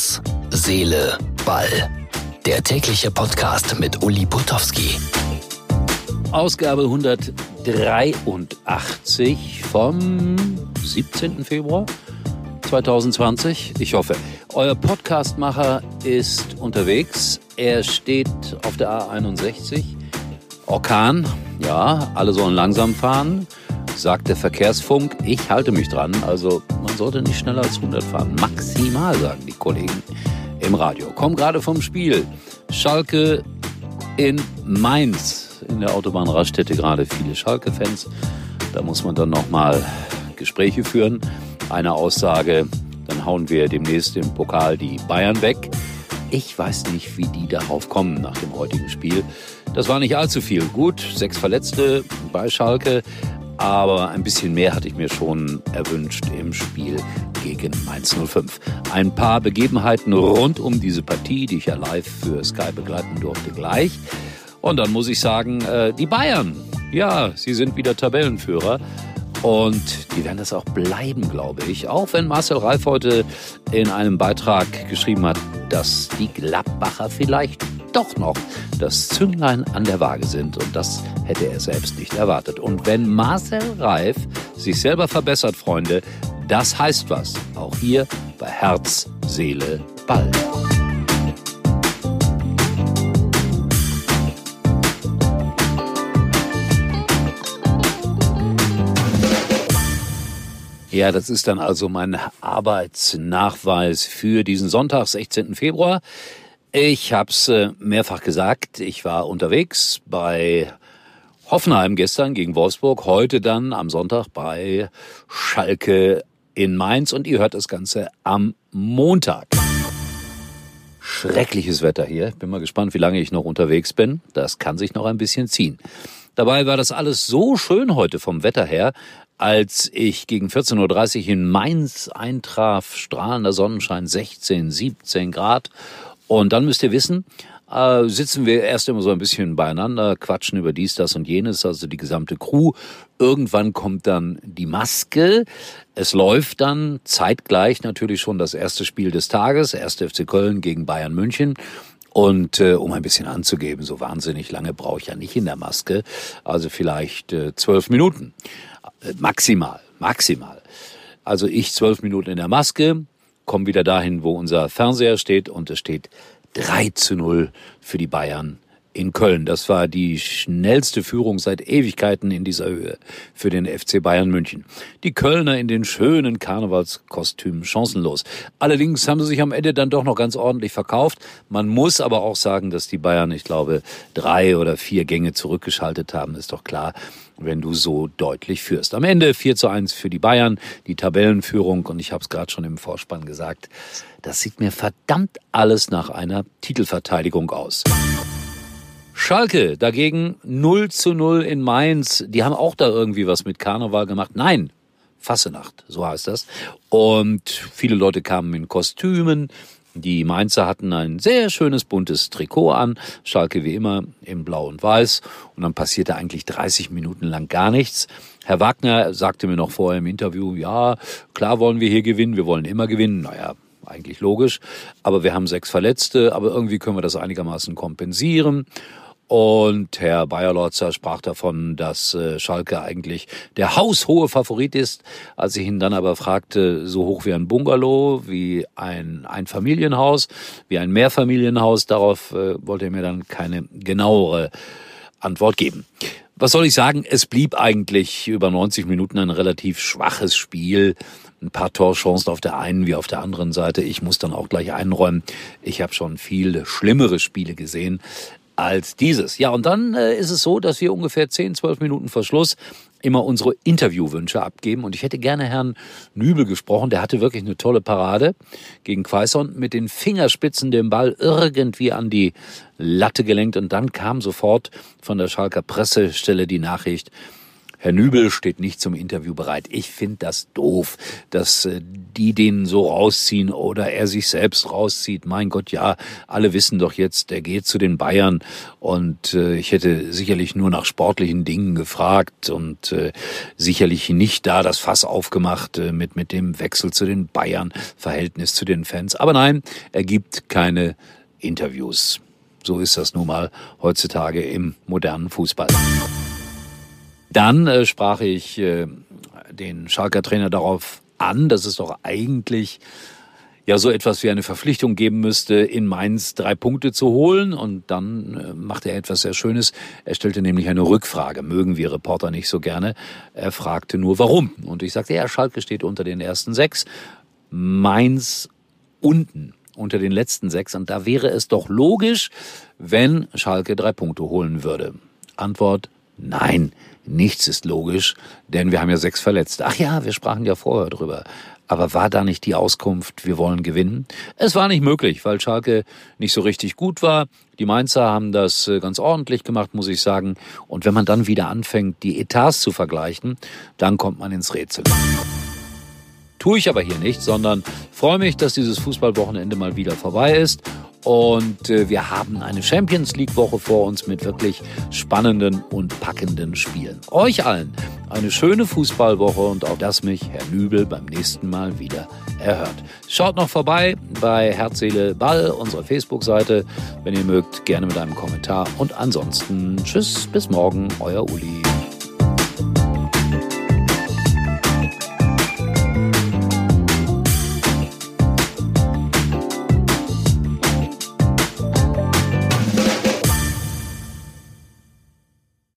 Herz, Seele, Ball. Der tägliche Podcast mit Uli Putowski. Ausgabe 183 vom 17. Februar 2020. Ich hoffe, euer Podcastmacher ist unterwegs. Er steht auf der A61. Orkan, ja, alle sollen langsam fahren sagt der Verkehrsfunk. Ich halte mich dran. Also sollte nicht schneller als 100 fahren. Maximal, sagen die Kollegen im Radio. Komm gerade vom Spiel. Schalke in Mainz. In der Autobahnraststätte gerade viele Schalke-Fans. Da muss man dann nochmal Gespräche führen. Eine Aussage, dann hauen wir demnächst im Pokal die Bayern weg. Ich weiß nicht, wie die darauf kommen nach dem heutigen Spiel. Das war nicht allzu viel. Gut, sechs Verletzte bei Schalke, aber ein bisschen mehr hatte ich mir schon erwünscht im Spiel gegen Mainz 05. Ein paar Begebenheiten rund um diese Partie, die ich ja live für Sky begleiten durfte, gleich. Und dann muss ich sagen, äh, die Bayern, ja, sie sind wieder Tabellenführer. Und die werden das auch bleiben, glaube ich. Auch wenn Marcel Reif heute in einem Beitrag geschrieben hat, dass die Gladbacher vielleicht doch noch das Zünglein an der Waage sind. Und das hätte er selbst nicht erwartet. Und wenn Marcel Reif sich selber verbessert, Freunde, das heißt was. Auch hier bei Herz, Seele, Ball. Ja, das ist dann also mein Arbeitsnachweis für diesen Sonntag, 16. Februar. Ich habe es äh, mehrfach gesagt, ich war unterwegs bei Hoffenheim gestern gegen Wolfsburg, heute dann am Sonntag bei Schalke in Mainz und ihr hört das Ganze am Montag. Schreckliches Wetter hier. Bin mal gespannt, wie lange ich noch unterwegs bin. Das kann sich noch ein bisschen ziehen. Dabei war das alles so schön heute vom Wetter her, als ich gegen 14.30 Uhr in Mainz eintraf, strahlender Sonnenschein, 16, 17 Grad. Und dann müsst ihr wissen, äh, sitzen wir erst immer so ein bisschen beieinander, quatschen über dies, das und jenes, also die gesamte Crew. Irgendwann kommt dann die Maske. Es läuft dann zeitgleich natürlich schon das erste Spiel des Tages, 1. FC Köln gegen Bayern München. Und äh, um ein bisschen anzugeben, so wahnsinnig lange brauche ich ja nicht in der Maske. Also vielleicht äh, zwölf Minuten. Äh, maximal, maximal. Also ich zwölf Minuten in der Maske, komme wieder dahin, wo unser Fernseher steht. Und es steht 3 zu 0 für die Bayern in Köln. Das war die schnellste Führung seit Ewigkeiten in dieser Höhe für den FC Bayern München. Die Kölner in den schönen Karnevalskostümen chancenlos. Allerdings haben sie sich am Ende dann doch noch ganz ordentlich verkauft. Man muss aber auch sagen, dass die Bayern, ich glaube, drei oder vier Gänge zurückgeschaltet haben, ist doch klar wenn du so deutlich führst. Am Ende 4 zu 1 für die Bayern, die Tabellenführung. Und ich habe es gerade schon im Vorspann gesagt, das sieht mir verdammt alles nach einer Titelverteidigung aus. Schalke dagegen 0 zu 0 in Mainz. Die haben auch da irgendwie was mit Karneval gemacht. Nein, Fassenacht, so heißt das. Und viele Leute kamen in Kostümen. Die Mainzer hatten ein sehr schönes buntes Trikot an, Schalke wie immer in Blau und Weiß. Und dann passierte eigentlich 30 Minuten lang gar nichts. Herr Wagner sagte mir noch vorher im Interview, ja, klar wollen wir hier gewinnen, wir wollen immer gewinnen. Naja, eigentlich logisch. Aber wir haben sechs Verletzte, aber irgendwie können wir das einigermaßen kompensieren. Und Herr Bayerlotzer sprach davon, dass äh, Schalke eigentlich der haushohe Favorit ist. Als ich ihn dann aber fragte, so hoch wie ein Bungalow, wie ein Einfamilienhaus, wie ein Mehrfamilienhaus, darauf äh, wollte er mir dann keine genauere Antwort geben. Was soll ich sagen? Es blieb eigentlich über 90 Minuten ein relativ schwaches Spiel. Ein paar Torchancen auf der einen wie auf der anderen Seite. Ich muss dann auch gleich einräumen. Ich habe schon viel schlimmere Spiele gesehen als dieses. Ja, und dann äh, ist es so, dass wir ungefähr 10, 12 Minuten vor Schluss immer unsere Interviewwünsche abgeben. Und ich hätte gerne Herrn Nübel gesprochen. Der hatte wirklich eine tolle Parade gegen Quaison mit den Fingerspitzen den Ball irgendwie an die Latte gelenkt. Und dann kam sofort von der Schalker Pressestelle die Nachricht, Herr Nübel steht nicht zum Interview bereit. Ich finde das doof, dass äh, die den so rausziehen oder er sich selbst rauszieht. Mein Gott, ja, alle wissen doch jetzt, der geht zu den Bayern und äh, ich hätte sicherlich nur nach sportlichen Dingen gefragt und äh, sicherlich nicht da das Fass aufgemacht mit, mit dem Wechsel zu den Bayern, Verhältnis zu den Fans. Aber nein, er gibt keine Interviews. So ist das nun mal heutzutage im modernen Fußball. Dann äh, sprach ich äh, den Schalker Trainer darauf an, dass es doch eigentlich ja so etwas wie eine Verpflichtung geben müsste, in Mainz drei Punkte zu holen. Und dann äh, machte er etwas sehr Schönes. Er stellte nämlich eine Rückfrage. Mögen wir Reporter nicht so gerne. Er fragte nur, warum. Und ich sagte, ja, Schalke steht unter den ersten sechs. Mainz unten unter den letzten sechs. Und da wäre es doch logisch, wenn Schalke drei Punkte holen würde. Antwort, nein. Nichts ist logisch, denn wir haben ja sechs Verletzte. Ach ja, wir sprachen ja vorher drüber. Aber war da nicht die Auskunft, wir wollen gewinnen? Es war nicht möglich, weil Schalke nicht so richtig gut war. Die Mainzer haben das äh, ganz ordentlich gemacht, muss ich sagen. Und wenn man dann wieder anfängt, die Etats zu vergleichen, dann kommt man ins Rätsel. Tue ich aber hier nicht, sondern freue mich, dass dieses Fußballwochenende mal wieder vorbei ist und äh, wir haben eine Champions League Woche vor uns mit wirklich spannenden und packenden Spielen. Euch allen eine schöne Fußballwoche und auch dass mich Herr Nübel beim nächsten Mal wieder erhört. Schaut noch vorbei bei Herz, Seele, Ball, unserer Facebook-Seite, wenn ihr mögt, gerne mit einem Kommentar. Und ansonsten tschüss, bis morgen, euer Uli.